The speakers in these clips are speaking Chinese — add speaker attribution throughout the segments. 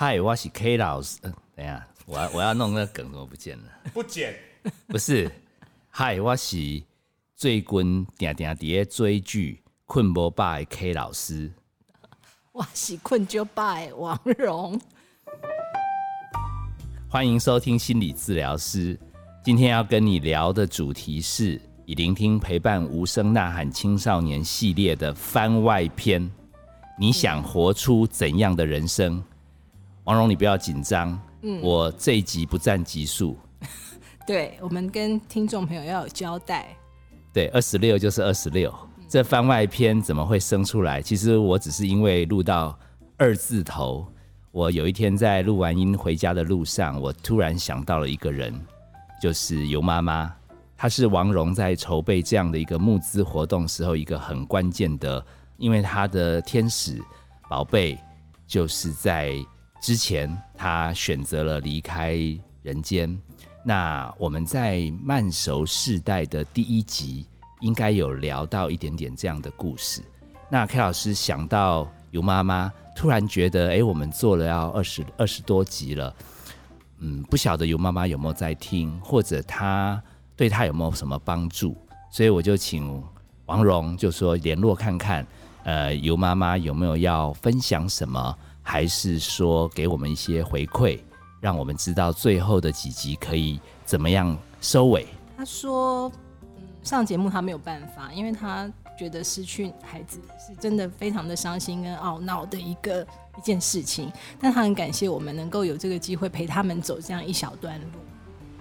Speaker 1: 嗨，我是 K 老师。嗯，等下，我要我要弄那个梗，怎么不见了？
Speaker 2: 不剪，
Speaker 1: 不是，嗨，我是最近定定伫咧追剧困不饱的 K 老师。
Speaker 3: 我是困就拜王蓉。
Speaker 1: 欢迎收听心理治疗师。今天要跟你聊的主题是以聆听陪伴无声呐喊青少年系列的番外篇。你想活出怎样的人生？王蓉，你不要紧张。嗯，我这一集不占集数。
Speaker 3: 对，我们跟听众朋友要有交代。
Speaker 1: 对，二十六就是二十六。这番外篇怎么会生出来？其实我只是因为录到二字头，我有一天在录完音回家的路上，我突然想到了一个人，就是尤妈妈。她是王蓉在筹备这样的一个募资活动时候一个很关键的，因为她的天使宝贝就是在之前她选择了离开人间。那我们在慢熟世代的第一集。应该有聊到一点点这样的故事。那 K 老师想到尤妈妈，突然觉得，哎，我们做了要二十二十多集了，嗯，不晓得尤妈妈有没有在听，或者他对他有没有什么帮助，所以我就请王蓉就说联络看看，呃，尤妈妈有没有要分享什么，还是说给我们一些回馈，让我们知道最后的几集可以怎么样收尾。
Speaker 3: 他说。嗯上节目他没有办法，因为他觉得失去孩子是真的非常的伤心跟懊恼的一个一件事情。但他很感谢我们能够有这个机会陪他们走这样一小段路。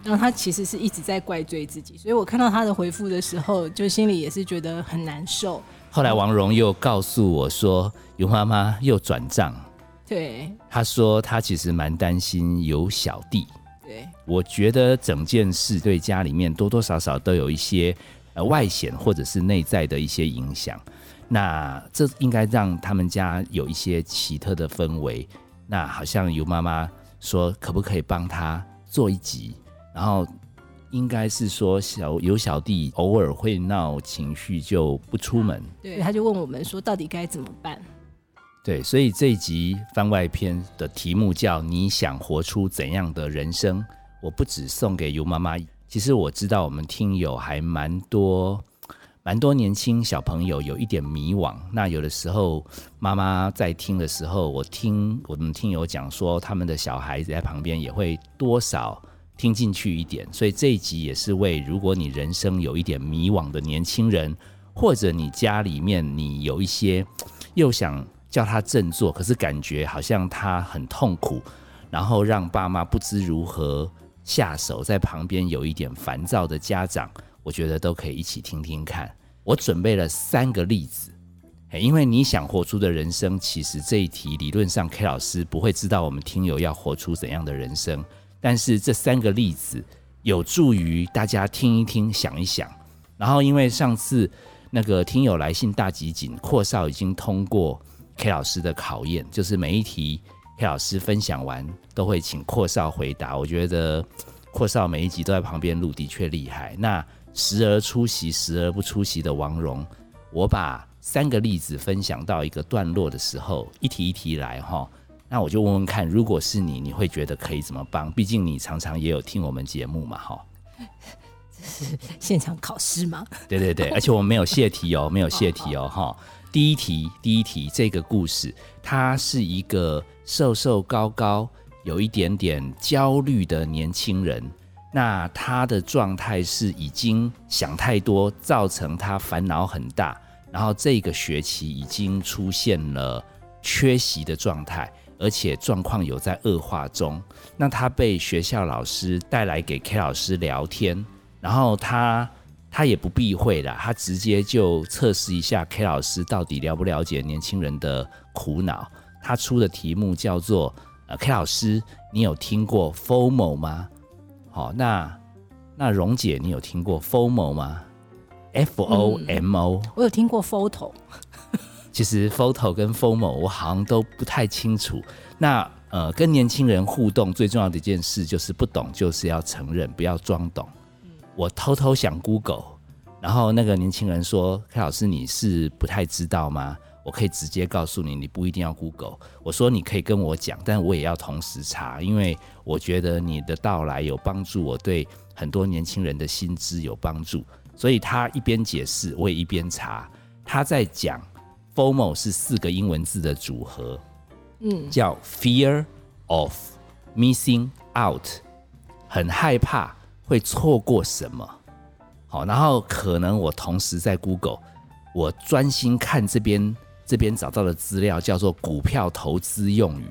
Speaker 3: 然后他其实是一直在怪罪自己，所以我看到他的回复的时候，就心里也是觉得很难受。
Speaker 1: 后来王蓉又告诉我说，尤妈妈又转账。
Speaker 3: 对，
Speaker 1: 他说他其实蛮担心有小弟。
Speaker 3: 对，
Speaker 1: 我觉得整件事对家里面多多少少都有一些呃外显或者是内在的一些影响。那这应该让他们家有一些奇特的氛围。那好像尤妈妈说，可不可以帮他做一集？然后应该是说小有小弟偶尔会闹情绪就不出门。
Speaker 3: 对，他就问我们说，到底该怎么办？
Speaker 1: 对，所以这一集番外篇的题目叫“你想活出怎样的人生”。我不只送给尤妈妈，其实我知道我们听友还蛮多，蛮多年轻小朋友有一点迷惘。那有的时候妈妈在听的时候，我听我们听友讲说，他们的小孩子在旁边也会多少听进去一点。所以这一集也是为如果你人生有一点迷惘的年轻人，或者你家里面你有一些又想。叫他振作，可是感觉好像他很痛苦，然后让爸妈不知如何下手，在旁边有一点烦躁的家长，我觉得都可以一起听听看。我准备了三个例子，因为你想活出的人生，其实这一题理论上 K 老师不会知道我们听友要活出怎样的人生，但是这三个例子有助于大家听一听、想一想。然后因为上次那个听友来信大集锦阔少已经通过。K 老师的考验就是每一题 K 老师分享完都会请阔少回答。我觉得阔少每一集都在旁边录，的确厉害。那时而出席，时而不出席的王蓉，我把三个例子分享到一个段落的时候，一题一题来哈。那我就问问看，如果是你，你会觉得可以怎么帮？毕竟你常常也有听我们节目嘛，哈。
Speaker 3: 是 现场考试吗？
Speaker 1: 对对对，而且我们没有泄题哦，没有泄题哦，哈。第一题，第一题，这个故事，他是一个瘦瘦高高、有一点点焦虑的年轻人。那他的状态是已经想太多，造成他烦恼很大。然后这个学期已经出现了缺席的状态，而且状况有在恶化中。那他被学校老师带来给 K 老师聊天，然后他。他也不避讳啦，他直接就测试一下 K 老师到底了不了解年轻人的苦恼。他出的题目叫做：呃，K 老师，你有听过 FOMO 吗？好，那那蓉姐，你有听过 FOMO 吗？F O M O，
Speaker 3: 我有听过 photo。
Speaker 1: 其实 photo 跟 FOMO 我好像都不太清楚。那呃，跟年轻人互动最重要的一件事就是不懂就是要承认，不要装懂。我偷偷想 Google，然后那个年轻人说：“柯老师，你是不太知道吗？我我可以直接告诉你，你不一定要 Google。我说你可以跟我讲，但我也要同时查，因为我觉得你的到来有帮助，我对很多年轻人的薪资有帮助。所以他一边解释，我也一边查。他在讲 FOMO 是四个英文字的组合，嗯，叫 Fear of Missing Out，很害怕会错过什么。好，然后可能我同时在 Google，我专心看这边这边找到的资料，叫做股票投资用语，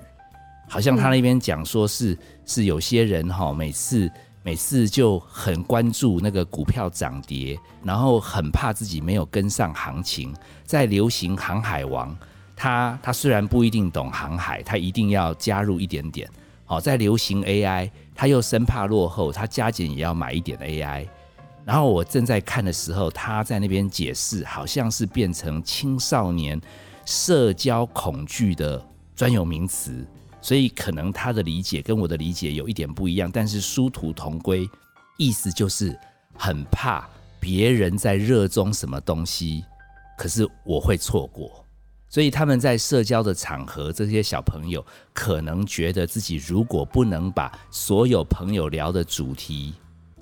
Speaker 1: 好像他那边讲说是是有些人哈，每次。每次就很关注那个股票涨跌，然后很怕自己没有跟上行情。在流行航海王，他他虽然不一定懂航海，他一定要加入一点点。好，在流行 AI，他又生怕落后，他加减也要买一点 AI。然后我正在看的时候，他在那边解释，好像是变成青少年社交恐惧的专有名词。所以可能他的理解跟我的理解有一点不一样，但是殊途同归，意思就是很怕别人在热衷什么东西，可是我会错过。所以他们在社交的场合，这些小朋友可能觉得自己如果不能把所有朋友聊的主题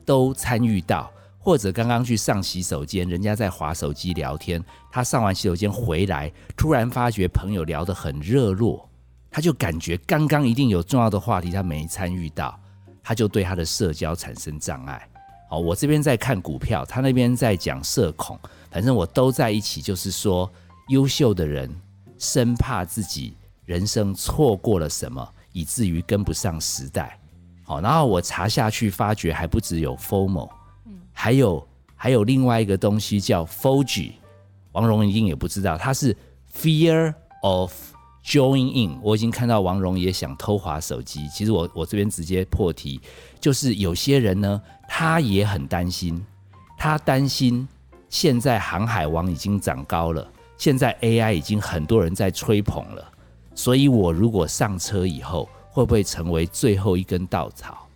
Speaker 1: 都参与到，或者刚刚去上洗手间，人家在划手机聊天，他上完洗手间回来，突然发觉朋友聊得很热络。他就感觉刚刚一定有重要的话题，他没参与到，他就对他的社交产生障碍。好，我这边在看股票，他那边在讲社恐，反正我都在一起。就是说，优秀的人生怕自己人生错过了什么，以至于跟不上时代。好，然后我查下去，发觉还不只有 FOMO，还有还有另外一个东西叫 FOGI，王蓉一定也不知道，它是 Fear of。Join in，我已经看到王蓉也想偷滑手机。其实我我这边直接破题，就是有些人呢，他也很担心，他担心现在航海王已经长高了，现在 AI 已经很多人在吹捧了，所以我如果上车以后，会不会成为最后一根稻草？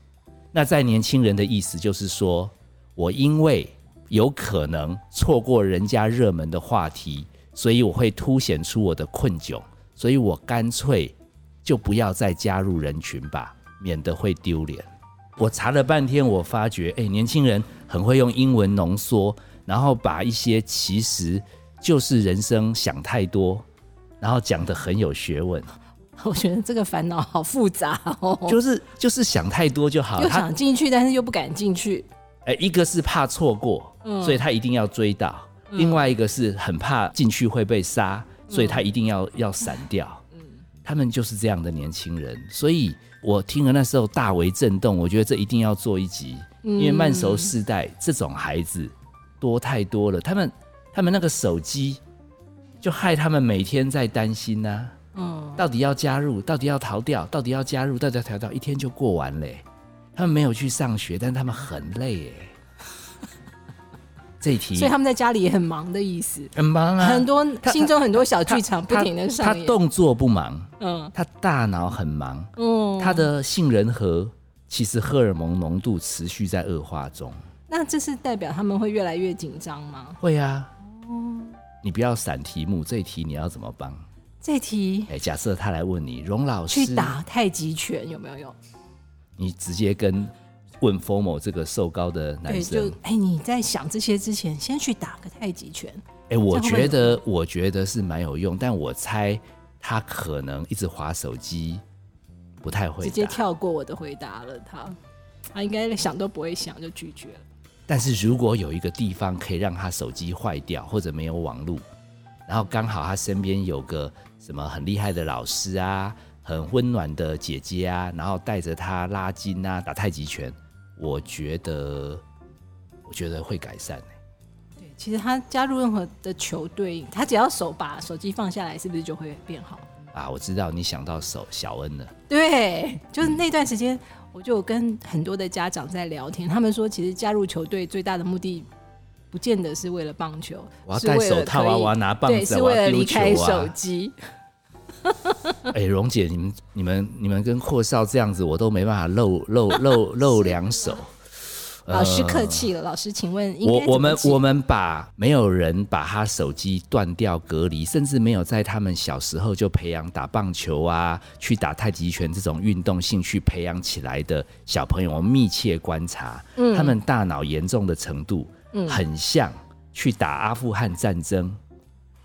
Speaker 1: 那在年轻人的意思就是说，我因为有可能错过人家热门的话题，所以我会凸显出我的困窘。所以我干脆就不要再加入人群吧，免得会丢脸。我查了半天，我发觉，哎，年轻人很会用英文浓缩，然后把一些其实就是人生想太多，然后讲的很有学问。
Speaker 3: 我觉得这个烦恼好复杂哦，
Speaker 1: 就是就是想太多就好，
Speaker 3: 又想进去，但是又不敢进去。
Speaker 1: 哎，一个是怕错过，所以他一定要追到；另外一个是很怕进去会被杀。所以他一定要要闪掉，嗯，他们就是这样的年轻人，所以我听了那时候大为震动，我觉得这一定要做一集，因为慢熟世代这种孩子多太多了，他们他们那个手机就害他们每天在担心呐，嗯，到底要加入，到底要逃掉，到底要加入，到底要逃掉，一天就过完嘞，他们没有去上学，但他们很累哎。这一题，
Speaker 3: 所以他们在家里也很忙的意思，
Speaker 1: 很忙啊，
Speaker 3: 很多心中很多小剧场不停的上
Speaker 1: 他动作不忙，嗯，他大脑很忙，嗯，他的杏仁核其实荷尔蒙浓度持续在恶化中。
Speaker 3: 那这是代表他们会越来越紧张吗？
Speaker 1: 会啊。哦，你不要闪题目，这一题你要怎么帮？
Speaker 3: 这题，
Speaker 1: 哎，假设他来问你，荣老师
Speaker 3: 去打太极拳有没有用？
Speaker 1: 你直接跟。问 Formo 这个瘦高的男生，
Speaker 3: 哎，你在想这些之前，先去打个太极拳。
Speaker 1: 哎，我觉得，我觉得是蛮有用，但我猜他可能一直划手机，不太会。
Speaker 3: 直接跳过我的回答了，他，他应该想都不会想就拒绝了。
Speaker 1: 但是如果有一个地方可以让他手机坏掉，或者没有网络，然后刚好他身边有个什么很厉害的老师啊，很温暖的姐姐啊，然后带着他拉筋啊，打太极拳。我觉得，我觉得会改善
Speaker 3: 对，其实他加入任何的球队，他只要手把手机放下来，是不是就会变好？
Speaker 1: 啊，我知道你想到手小恩了。
Speaker 3: 对，就是那段时间，我就跟很多的家长在聊天，他们说，其实加入球队最大的目的，不见得是为了棒球，
Speaker 1: 我要戴手套啊，我要拿棒子，
Speaker 3: 是为了离开手机。
Speaker 1: 哎，蓉姐，你们、你们、你们跟阔少这样子，我都没办法露露露露两手。
Speaker 3: 老师客气了，老师，请问
Speaker 1: 我我们我们把没有人把他手机断掉隔离，甚至没有在他们小时候就培养打棒球啊、去打太极拳这种运动兴趣培养起来的小朋友，我们密切观察，
Speaker 3: 嗯。
Speaker 1: 他们大脑严重的程度，很像去打阿富汗战争，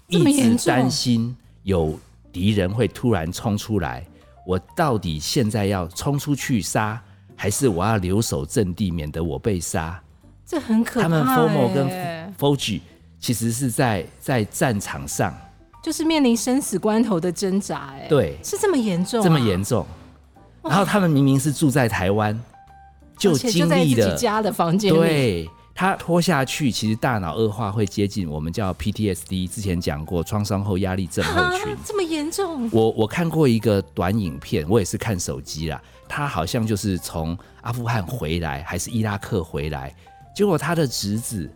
Speaker 1: 一直担心有敌人会突然冲出来，我到底现在要冲出去杀，还是我要留守阵地，免得我被杀？
Speaker 3: 这很可怕、欸。
Speaker 1: 他们 FOMO 跟 FOGI 其实是在在战场上，
Speaker 3: 就是面临生死关头的挣扎、哎，，
Speaker 1: 对，
Speaker 3: 是这么严重、啊
Speaker 1: 这么严，重。然后他们明明是住在台湾，就经历了，
Speaker 3: 家的房间，
Speaker 1: 对他拖下去，其实大脑恶化会接近我们叫 PTSD，之前讲过创伤后压力症候
Speaker 3: 啊
Speaker 1: 群。，
Speaker 3: 这么严重，
Speaker 1: 我我看过一个短影片，我也是看手机啦。他好像就是从阿富汗回来，还是伊拉克回来，结果他的侄子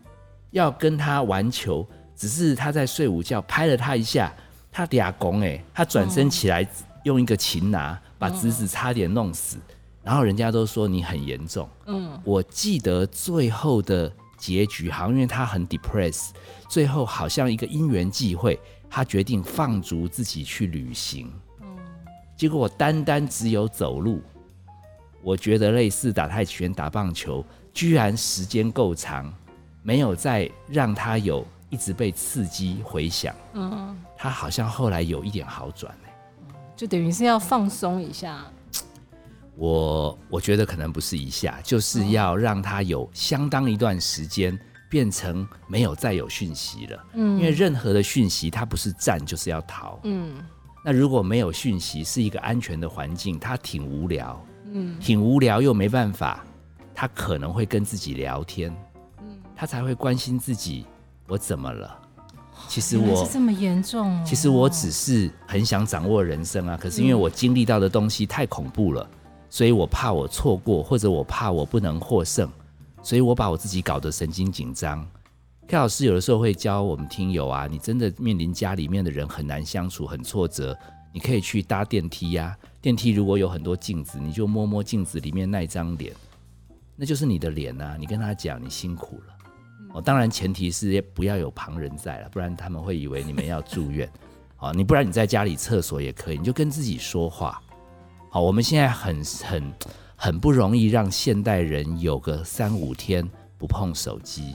Speaker 1: 要跟他玩球，只是他在睡午觉，拍了他一下，他俩拱哎，他转身起来用一个擒拿把侄子差点弄死，然后人家都说你很严重。
Speaker 3: 嗯，
Speaker 1: 我记得最后的结局，好像因为他很 depressed，最后好像一个因缘际会，他决定放逐自己去旅行。结果我单单只有走路，我觉得类似打太极拳、打棒球，居然时间够长，没有再让他有一直被刺激回想。
Speaker 3: 嗯，
Speaker 1: 他好像后来有一点好转、欸
Speaker 3: 就等于是要放松一下，
Speaker 1: 我我觉得可能不是一下，就是要让他有相当一段时间变成没有再有讯息了。嗯，因为任何的讯息，它不是战就是要逃。
Speaker 3: 嗯，
Speaker 1: 那如果没有讯息，是一个安全的环境，他挺无聊。嗯，挺无聊又没办法，他可能会跟自己聊天。嗯，他才会关心自己，我怎么了？其实我
Speaker 3: 是这么严重、哦，
Speaker 1: 其实我只是很想掌握人生啊，可是因为我经历到的东西太恐怖了，所以我怕我错过，或者我怕我不能获胜，所以我把我自己搞得神经紧张。K 老师有的时候会教我们听友啊，你真的面临家里面的人很难相处、很挫折，你可以去搭电梯呀、电梯如果有很多镜子，你就摸摸镜子里面那张脸，那就是你的脸啊。你跟他讲你辛苦了。哦，当然前提是不要有旁人在了，不然他们会以为你们要住院。好，你不然你在家里厕所也可以，你就跟自己说话。好，我们现在很很很不容易让现代人有个三五天不碰手机，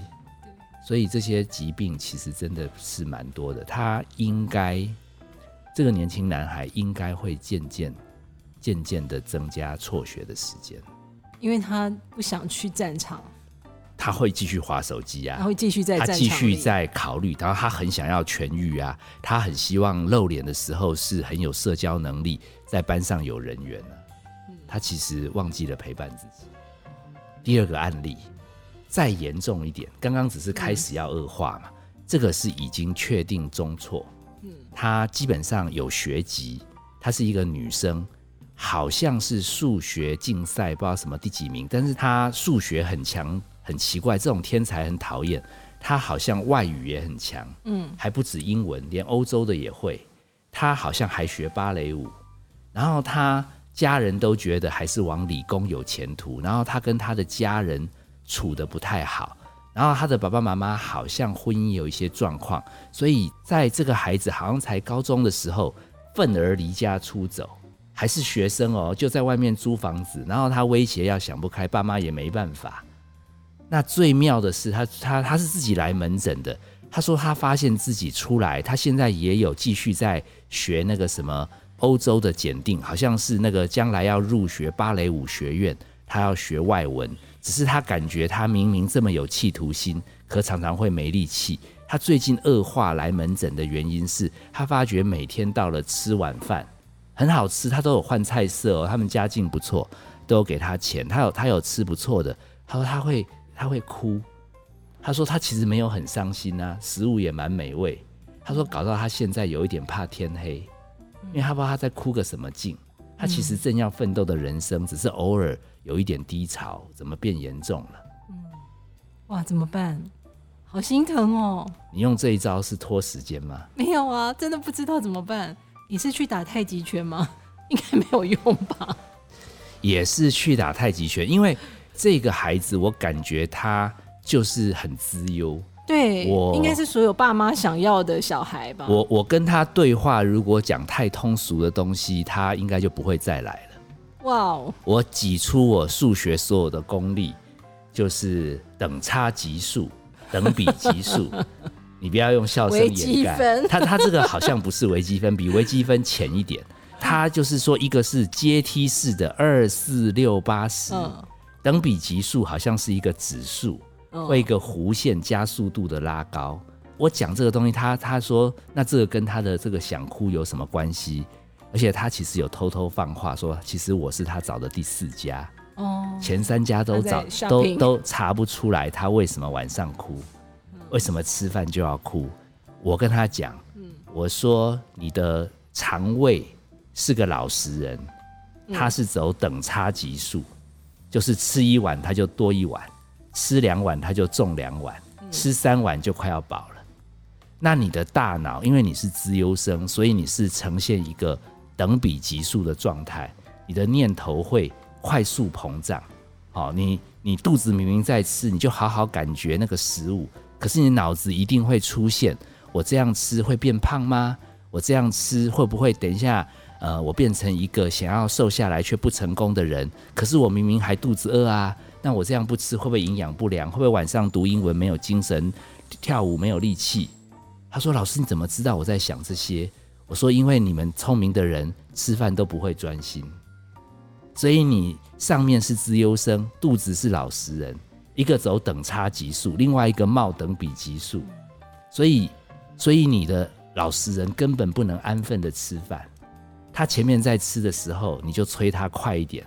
Speaker 1: 所以这些疾病其实真的是蛮多的。他应该这个年轻男孩应该会渐渐渐渐的增加辍学的时间，
Speaker 3: 因为他不想去战场，
Speaker 1: 他会继续划手机啊。
Speaker 3: 他，会继续在
Speaker 1: 他继续在考虑，然后他很想要痊愈啊，他很希望露脸的时候是很有社交能力，在班上有人缘啊。他其实忘记了陪伴自己。第二个案例再严重一点，刚刚只是开始要恶化嘛，这个是已经确定中辍。她基本上有学籍，她是一个女生，好像是数学竞赛不知道什么第几名，但是她数学很强，很奇怪，这种天才很讨厌。她好像外语也很强，嗯，还不止英文，连欧洲的也会。她好像还学芭蕾舞，然后她家人都觉得还是往理工有前途，然后她跟她的家人处的不太好，然后他的爸爸妈妈好像婚姻有一些状况，所以在这个孩子好像才高中的时候，愤而离家出走，还是学生哦，就在外面租房子，然后他威胁要想不开，爸妈也没办法。那最妙的是他，他他是自己来门诊的。他说他发现自己出来，他现在也有继续在学那个什么欧洲的检定，好像是那个将来要入学芭蕾舞学院，他要学外文。只是他感觉他明明这么有企图心，可常常会没力气。他最近恶化来门诊的原因是他发觉每天到了吃晚饭很好吃，他都有换菜色哦，他们家境不错，都给他钱，他有他有吃不错的。他说他会他会哭，他说他其实没有很伤心啊，食物也蛮美味。他说搞到他现在有一点怕天黑，因为他不知道他在哭个什么劲。他其实正要奋斗的人生，只是偶尔有一点低潮，怎么变严重了？
Speaker 3: 嗯哇，怎么办？好心疼哦。
Speaker 1: 你用这一招是拖时间吗？
Speaker 3: 没有啊，真的不知道怎么办。你是去打太极拳吗？应该没有用吧？
Speaker 1: 也是去打太极拳，因为这个孩子，我感觉他就是很资优。
Speaker 3: 对，
Speaker 1: 我
Speaker 3: 应该是所有爸妈想要的小孩吧。
Speaker 1: 我我跟他对话，如果讲太通俗的东西，他应该就不会再来了。
Speaker 3: 哇哦，
Speaker 1: 我挤出我数学所有的功力，就是等差级数、等比级数。你不要用笑声掩盖
Speaker 3: 分，
Speaker 1: 他他这个好像不是微积分，比微积分浅一点。他就是说，一个是阶梯式的二四六八十，
Speaker 3: 嗯
Speaker 1: 等比级数好像是一个指数，
Speaker 3: 嗯
Speaker 1: 会一个弧线加速度的拉高。我讲这个东西，他他说那这个跟他的这个想哭有什么关系？而且他其实有偷偷放话说，其实我是他找的第四家，
Speaker 3: 哦，
Speaker 1: 前三家都找都都查不出来他为什么晚上哭，为什么吃饭就要哭。我跟他讲，我说你的肠胃是个老实人，他是走等差级数，就是吃一碗他就多一碗，吃两碗他就重两碗，吃三碗就快要饱了。那你的大脑，因为你是资优生，所以你是呈现一个等比级数的状态，你的念头会快速膨胀。好、你你肚子明明在吃，你就好好感觉那个食物，可是你脑子一定会出现：我这样吃会变胖吗？我这样吃会不会等一下？呃，我变成一个想要瘦下来却不成功的人，可是我明明还肚子饿啊！那我这样不吃会不会营养不良？会不会晚上读英文没有精神，跳舞没有力气？他说：“老师，你怎么知道我在想这些？”我说：“因为你们聪明的人吃饭都不会专心，所以你上面是资优生，肚子是老实人，一个走等差级数，另外一个冒等比级数，所以，所以你的老实人根本不能安分的吃饭。他前面在吃的时候，你就催他快一点，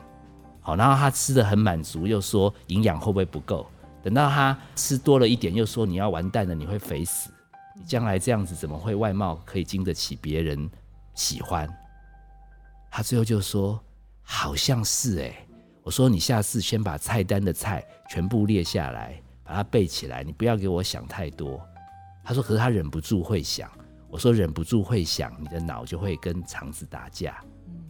Speaker 1: 好，然后他吃的很满足，又说营养会不会不够？等到他吃多了一点，又说你要完蛋了，你会肥死。你将来这样子怎么会外貌可以经得起别人喜欢？他最后就说好像是哎、我说你下次先把菜单的菜全部列下来，把它背起来，你不要给我想太多。他说可是他忍不住会想，我说忍不住会想，你的脑就会跟肠子打架，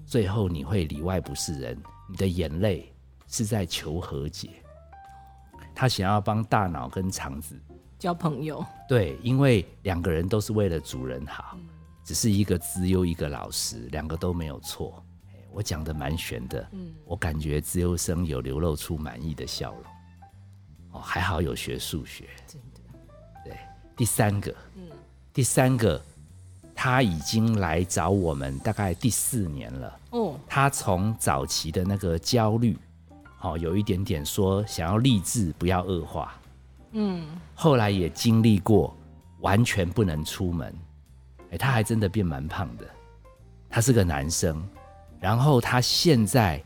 Speaker 1: 最后你会里外不是人，你的眼泪是在求和解。他想要帮大脑跟肠子
Speaker 3: 交朋友，
Speaker 1: 对，因为两个人都是为了主人好，只是一个资优，一个老实，两个都没有错。哎我讲的蛮玄的，我感觉资优生有流露出满意的笑容。哦，还好有学数学。
Speaker 3: 真的，
Speaker 1: 对，第三个，第三个，他已经来找我们大概第四年了。
Speaker 3: 哦，
Speaker 1: 他从早期的那个焦虑，哦，有一点点说想要励志，不要恶化。
Speaker 3: 嗯，
Speaker 1: 后来也经历过完全不能出门，哎、他还真的变蛮胖的。他是个男生，然后他现在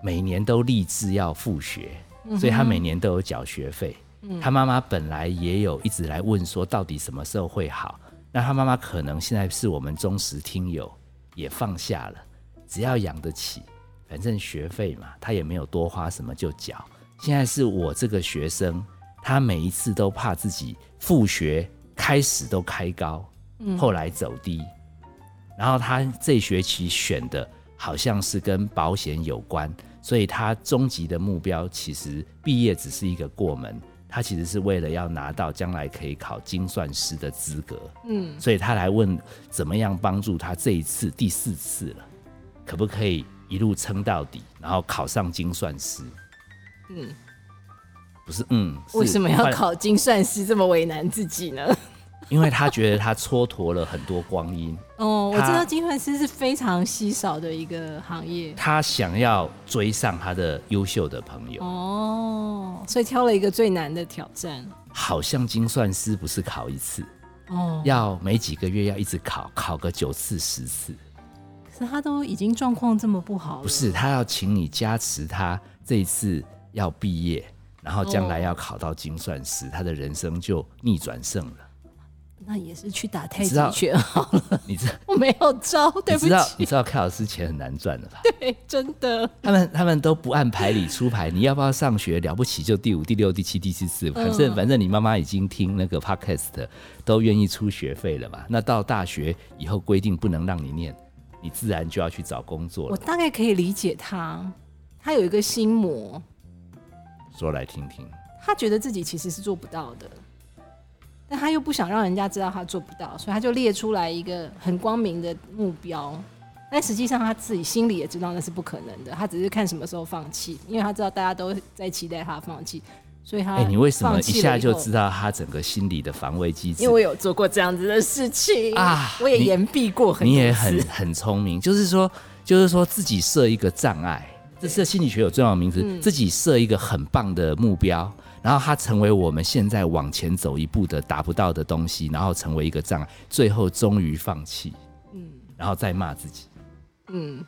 Speaker 1: 每年都立志要复学，所以他每年都有缴学费。他妈妈本来也有一直来问说，到底什么时候会好？那他妈妈可能现在是我们忠实听友，也放下了，只要养得起，反正学费嘛，他也没有多花什么就缴。现在是我这个学生，他每一次都怕自己复学开始都开高，后来走低，然后他这学期选的好像是跟保险有关，所以他终极的目标其实毕业只是一个过门，他其实是为了要拿到将来可以考精算师的资格，
Speaker 3: 嗯，
Speaker 1: 所以他来问怎么样帮助他这一次第四次了，可不可以一路撑到底，然后考上精算师？
Speaker 3: 嗯，
Speaker 1: 不是，嗯，
Speaker 3: 为什么要考精算师这么为难自己呢？
Speaker 1: 因为他觉得他蹉跎了很多光阴，
Speaker 3: 哦，我知道精算师是非常稀少的一个行业。
Speaker 1: 他想要追上他的优秀的朋友。
Speaker 3: 哦，所以挑了一个最难的挑战。
Speaker 1: 好像精算师不是考一次，
Speaker 3: 哦，
Speaker 1: 要每几个月要一直考，考个九次十次。
Speaker 3: 可是他都已经状况这么不好了，
Speaker 1: 不是，他要请你加持他这一次要毕业，然后将来要考到精算师，他的人生就逆转胜了。
Speaker 3: 那也是去打太极拳好了。
Speaker 1: 你知道
Speaker 3: 我没有招，对不起
Speaker 1: 你知道你，知道开老师钱很难赚的吧？
Speaker 3: 对，真的。
Speaker 1: 他们他们都不按牌理出牌，你要不要上学？了不起就第五、第六、第七、第七次，反正、
Speaker 3: 嗯
Speaker 1: 反正你妈妈已经听那个 podcast 都愿意出学费了嘛。那到大学以后规定不能让你念，你自然就要去找工作了。
Speaker 3: 我大概可以理解他，他有一个心魔，
Speaker 1: 说来听听。
Speaker 3: 他觉得自己其实是做不到的，但他又不想让人家知道他做不到，所以他就列出来一个很光明的目标。但实际上他自己心里也知道那是不可能的，他只是看什么时候放弃，因为他知道大家都在期待他放弃，所以他
Speaker 1: 哎、你为什么一下就知道他整个心理的防卫机制？
Speaker 3: 因为我有做过这样子的事情
Speaker 1: 啊
Speaker 3: 我也言避过很多
Speaker 1: 你也很很聪明，就是说，就是说自己设一个障碍，这是心理学有重要的名词，
Speaker 3: 嗯
Speaker 1: 自己设一个很棒的目标，然后它成为我们现在往前走一步的达不到的东西，然后成为一个障碍，最后终于放弃，
Speaker 3: 嗯
Speaker 1: 然后再骂自己。
Speaker 3: 嗯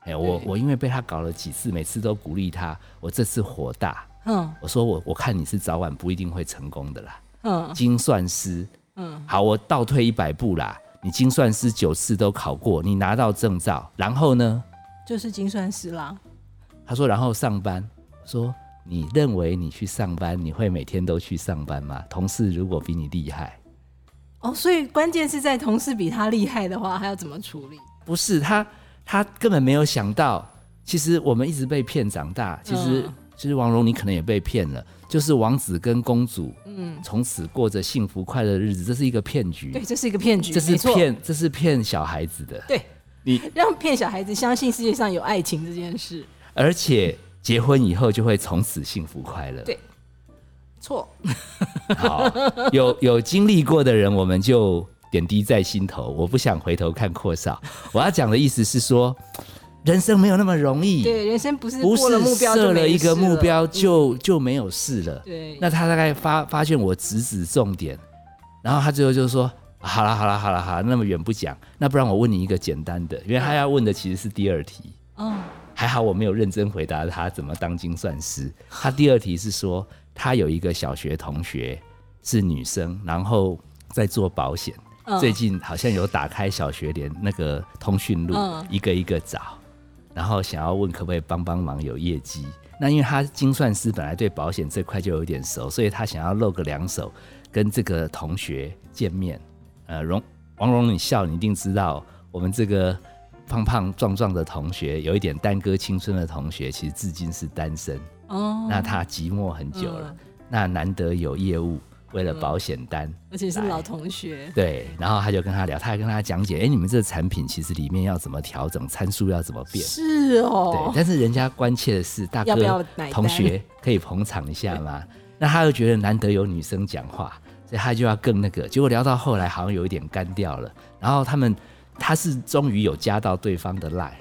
Speaker 1: 哎，我我因为被他搞了几次，每次都鼓励他，我这次火大，
Speaker 3: 嗯
Speaker 1: 我说我我看你是早晚不一定会成功的啦，
Speaker 3: 嗯
Speaker 1: 精算师。
Speaker 3: 嗯
Speaker 1: 好，我倒退一百步啦，你精算师九次都考过，你拿到证照，然后呢？
Speaker 3: 就是精算师啦。
Speaker 1: 他说，然后上班。我说，你认为你去上班，你会每天都去上班吗？同事如果比你厉害，
Speaker 3: 哦，所以关键是在同事比他厉害的话，他要怎么处理？
Speaker 1: 不是他，他根本没有想到，其实我们一直被骗长大。其实，
Speaker 3: 嗯
Speaker 1: 其实王蓉你可能也被骗了，就是王子跟公主，
Speaker 3: 嗯，
Speaker 1: 从此过着幸福快乐的日子，这是一个骗局
Speaker 3: 对，，这是一个骗局，
Speaker 1: 这是，骗，这是骗小孩子的。
Speaker 3: 对，
Speaker 1: 你
Speaker 3: 让骗小孩子相信世界上有爱情这件事，
Speaker 1: 而且结婚以后就会从此幸福快乐。
Speaker 3: 对错，
Speaker 1: 好，有有经历过的人，我们就点滴在心头。我不想回头看阔少。我要讲的意思是说，人生没有那么容易，
Speaker 3: 对，人生不是
Speaker 1: 不是设了一个目标
Speaker 3: 嗯
Speaker 1: 就、就没有事了。
Speaker 3: 对，
Speaker 1: 那他大概发发现我直指重点，然后他最后就说：“好了好了好了好了，那么远不讲，那不然我问你一个简单的，因为他要问的其实是第二题。
Speaker 3: 哦，
Speaker 1: 还好我没有认真回答他怎么当精算师。他第二题是说，他有一个小学同学是女生，然后在做保险，
Speaker 3: 嗯
Speaker 1: 最近好像有打开小学联那个通讯录，
Speaker 3: 嗯
Speaker 1: 一个一个找，然后想要问可不可以帮帮忙有业绩。那因为他精算师本来对保险这块就有点熟，所以他想要露个两手，跟这个同学见面。呃，荣王荣，你笑，你一定知道我们这个胖胖壮壮的同学，有一点耽搁青春的同学，其实至今是单身。
Speaker 3: 哦，
Speaker 1: 那他寂寞很久了，
Speaker 3: 嗯
Speaker 1: 那难得有业务，为了保险单，
Speaker 3: 而且是老同学，
Speaker 1: 对，然后他就跟他聊，他还跟他讲解，哎，你们这个产品其实里面要怎么调整，参数要怎么变。
Speaker 3: 是哦
Speaker 1: 对
Speaker 3: 哦，，
Speaker 1: 但是人家关切的是大哥同学可以捧场一下吗？那他又觉得难得有女生讲话，所以他就要更那个。结果聊到后来好像有一点干掉了，然后他们他是终于有加到对方的 line，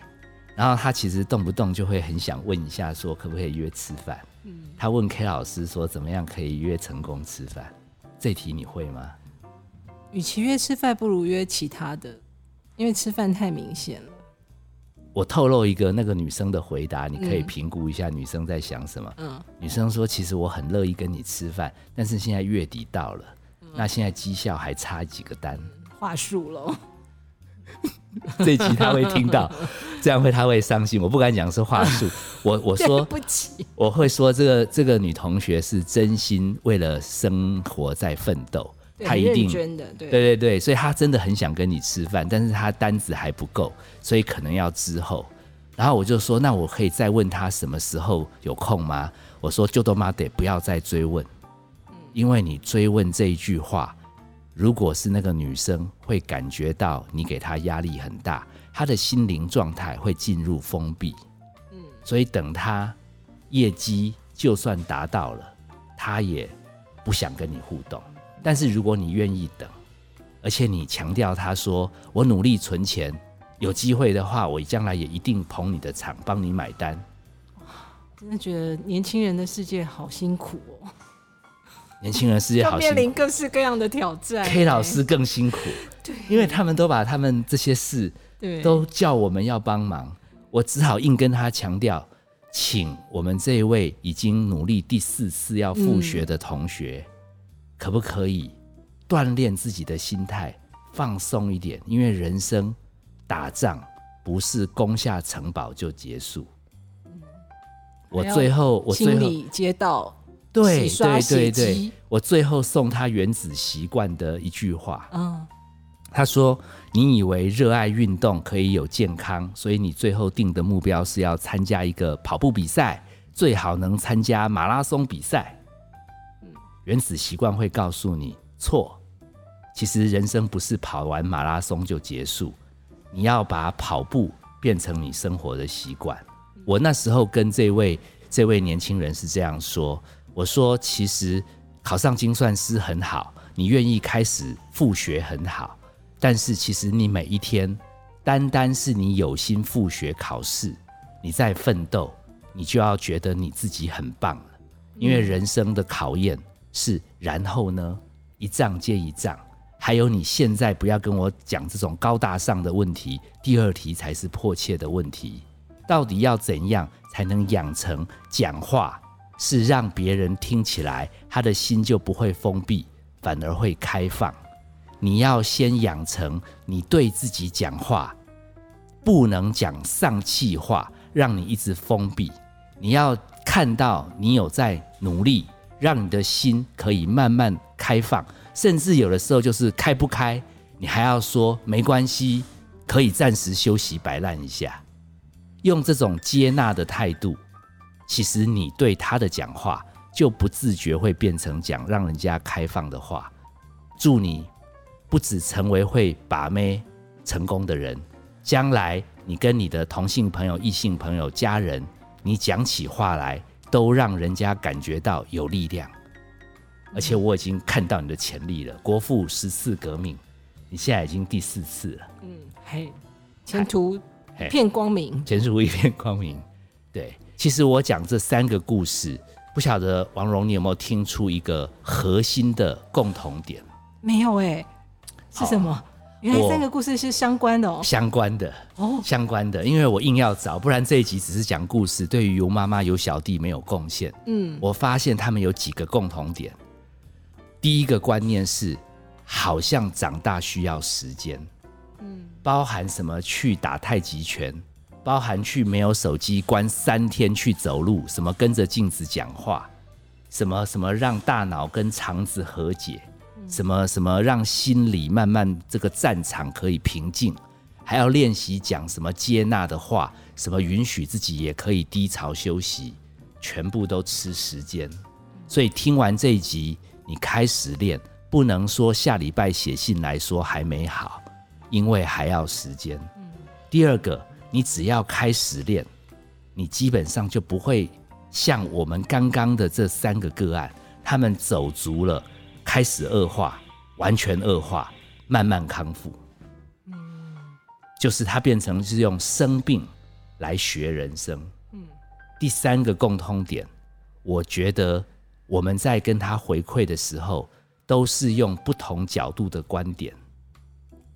Speaker 1: 然后他其实动不动就会很想问一下，说可不可以约吃饭？
Speaker 3: 嗯
Speaker 1: 他问 K 老师说怎么样可以约成功吃饭？这题你会吗？
Speaker 3: 与其约吃饭，不如约其他的，因为吃饭太明显了。
Speaker 1: 我透露一个那个女生的回答，你可以
Speaker 3: 嗯
Speaker 1: 评估一下女生在想什么。
Speaker 3: 嗯
Speaker 1: 女生说：“其实我很乐意跟你吃饭，但是现在月底到了，
Speaker 3: 嗯
Speaker 1: 那现在绩效还差几个单。
Speaker 3: 话术喽，
Speaker 1: 这一集他会听到，这样会他会伤心。我不敢讲是话术，我我说
Speaker 3: 不起，
Speaker 1: 我会说这个这个女同学是真心为了生活在奋斗，她一定
Speaker 3: 对
Speaker 1: 对对，所以她真的很想跟你吃饭，但是她单子还不够，所以可能要之后。然后我就说，那我可以再问她什么时候有空吗？我说就都妈得不要再追问，因为你追问这一句话，如果是那个女生会感觉到你给她压力很大，她的心灵状态会进入封闭。嗯，所以等她业绩就算达到了，她也不想跟你互动。但是如果你愿意等，而且你强调她说我努力存钱，有机会的话，我将来也一定捧你的场，帮你买单。
Speaker 3: 真的觉得年轻人的世界好辛苦哦，
Speaker 1: 年轻人世界好
Speaker 3: 面临各式各样的挑战。
Speaker 1: ，K 老师更辛苦，
Speaker 3: 对，
Speaker 1: 因为他们都把他们这些事
Speaker 3: 对
Speaker 1: 都叫我们要帮忙，我只好硬跟他强调，请我们这一位已经努力第四次要复学的同学，可不可以锻炼自己的心态，放松一点？因为人生打仗不是攻下城堡就结束。我最后，我最后
Speaker 3: 清理街道，
Speaker 1: 对对对对，我最后送他原子习惯的一句话，
Speaker 3: 嗯，
Speaker 1: 他说：“你以为热爱运动可以有健康，所以你最后定的目标是要参加一个跑步比赛，最好能参加马拉松比赛。原子习惯会告诉你错，其实人生不是跑完马拉松就结束，你要把跑步变成你生活的习惯。我那时候跟这位这位年轻人是这样说：我说，其实考上精算师很好，你愿意开始复学很好，但是其实你每一天，单单是你有心复学考试，你在奋斗，你就要觉得你自己很棒了，因为人生的考验。是，然后呢，一仗接一仗，还有你现在不要跟我讲这种高大上的问题，第二题才是迫切的问题。到底要怎样才能养成讲话是让别人听起来他的心就不会封闭，反而会开放？你要先养成你对自己讲话不能讲丧气话，让你一直封闭。你要看到你有在努力。让你的心可以慢慢开放，甚至有的时候就是开不开，你还要说没关系，可以暂时休息摆烂一下，用这种接纳的态度，其实你对他的讲话就不自觉会变成讲让人家开放的话。祝你不止成为会把妹成功的人，将来你跟你的同性朋友、异性朋友、家人，你讲起话来。都让人家感觉到有力量，而且我已经看到你的潜力了。国父十次革命，你现在已经第四次了。嗯，
Speaker 3: 嘿，前途一片光明，
Speaker 1: 前途一片光明。对，其实我讲这三个故事，不晓得王蓉你有没有听出一个核心的共同点？
Speaker 3: 没有哎，是什么？原来三个故事是相关的哦，
Speaker 1: 相关的哦，相关的，因为我硬要找，不然这一集只是讲故事，对于尤妈妈、有小弟没有贡献。嗯，我发现他们有几个共同点。第一个观念是，好像长大需要时间。嗯，包含什么？去打太极拳，包含去没有手机关三天去走路，什么跟着镜子讲话，什么什么让大脑跟肠子和解。什么什么让心里慢慢这个战场可以平静，还要练习讲什么接纳的话，什么允许自己也可以低潮休息，全部都吃时间。所以听完这一集，你开始练，不能说下礼拜写信来说还没好，因为还要时间。第二个，你只要开始练，你基本上就不会像我们刚刚的这三个个案，他们走足了。开始恶化，完全恶化，慢慢康复。嗯，就是他变成是用生病来学人生。嗯，第三个共通点，我觉得我们在跟他回馈的时候，都是用不同角度的观点，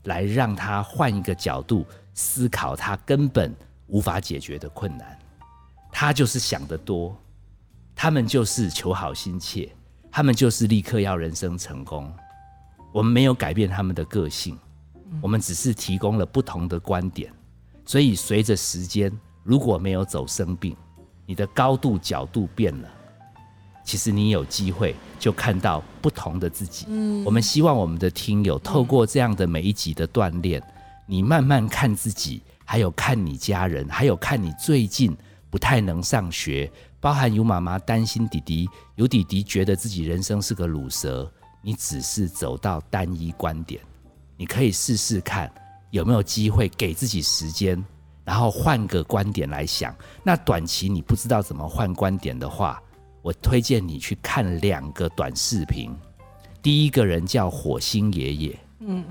Speaker 1: 来让他换一个角度思考他根本无法解决的困难。他就是想得多，他们就是求好心切。他们就是立刻要人生成功，我们没有改变他们的个性，我们只是提供了不同的观点。所以随着时间，如果没有走生病，你的高度角度变了，其实你有机会就看到不同的自己。嗯，我们希望我们的听友透过这样的每一集的锻炼，你慢慢看自己，还有看你家人，还有看你最近不太能上学。包含有妈妈担心弟弟，有弟弟觉得自己人生是个卤蛇，你只是走到单一观点，你可以试试看有没有机会给自己时间，然后换个观点来想。那短期你不知道怎么换观点的话，我推荐你去看两个短视频。第一个人叫火星爷爷，嗯，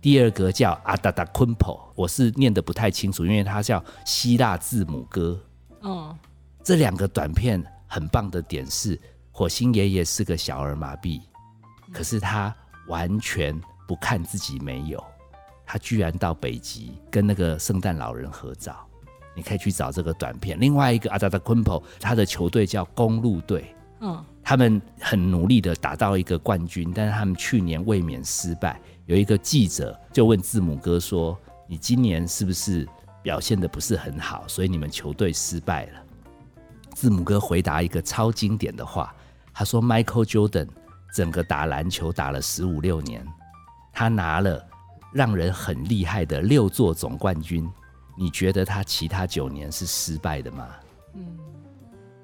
Speaker 1: 第二个叫阿达达昆普，我是念的不太清楚，因为他叫希腊字母歌。哦。这两个短片很棒的点是，火星爷爷是个小儿麻痹，可是他完全不看自己没有，他居然到北极跟那个圣诞老人合照。你可以去找这个短片。另外一个阿达达昆普，他的球队叫公路队，嗯，他们很努力的打到一个冠军，但是他们去年卫冕失败。有一个记者就问字母哥说：“你今年是不是表现的不是很好，所以你们球队失败了？”字母哥回答一个超经典的话，他说：“Michael Jordan 整个打篮球打了十五六年，他拿了让人很厉害的六座总冠军。你觉得他其他九年是失败的吗？”嗯，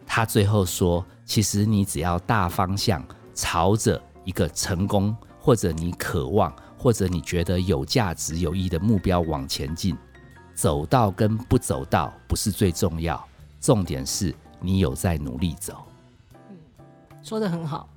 Speaker 1: 他最后说，其实你只要大方向朝着一个成功，或者你渴望，或者你觉得有价值、有意义的目标往前进，走到跟不走到不是最重要，重点是你有在努力走。
Speaker 3: 嗯说的很好，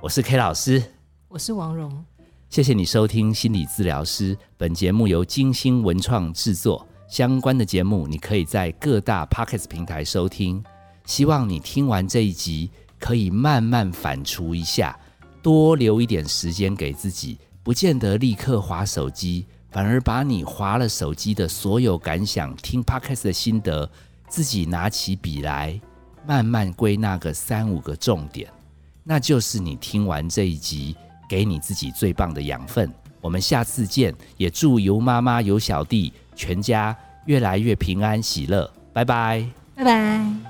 Speaker 1: 我是 K 老师，
Speaker 3: 我是王蓉，
Speaker 1: 谢谢你收听心理治疗师。本节目由金星文创制作，相关的节目你可以在各大 Pockets 平台收听。希望你听完这一集，可以慢慢反刍一下，多留一点时间给自己，不见得立刻划手机，反而把你划了手机的所有感想、听 podcast 的心得，自己拿起笔来。慢慢归纳个三五个重点，那就是你听完这一集，给你自己最棒的养分。我们下次见，也祝尤妈妈、尤小弟全家越来越平安喜乐。拜拜，
Speaker 3: 拜拜。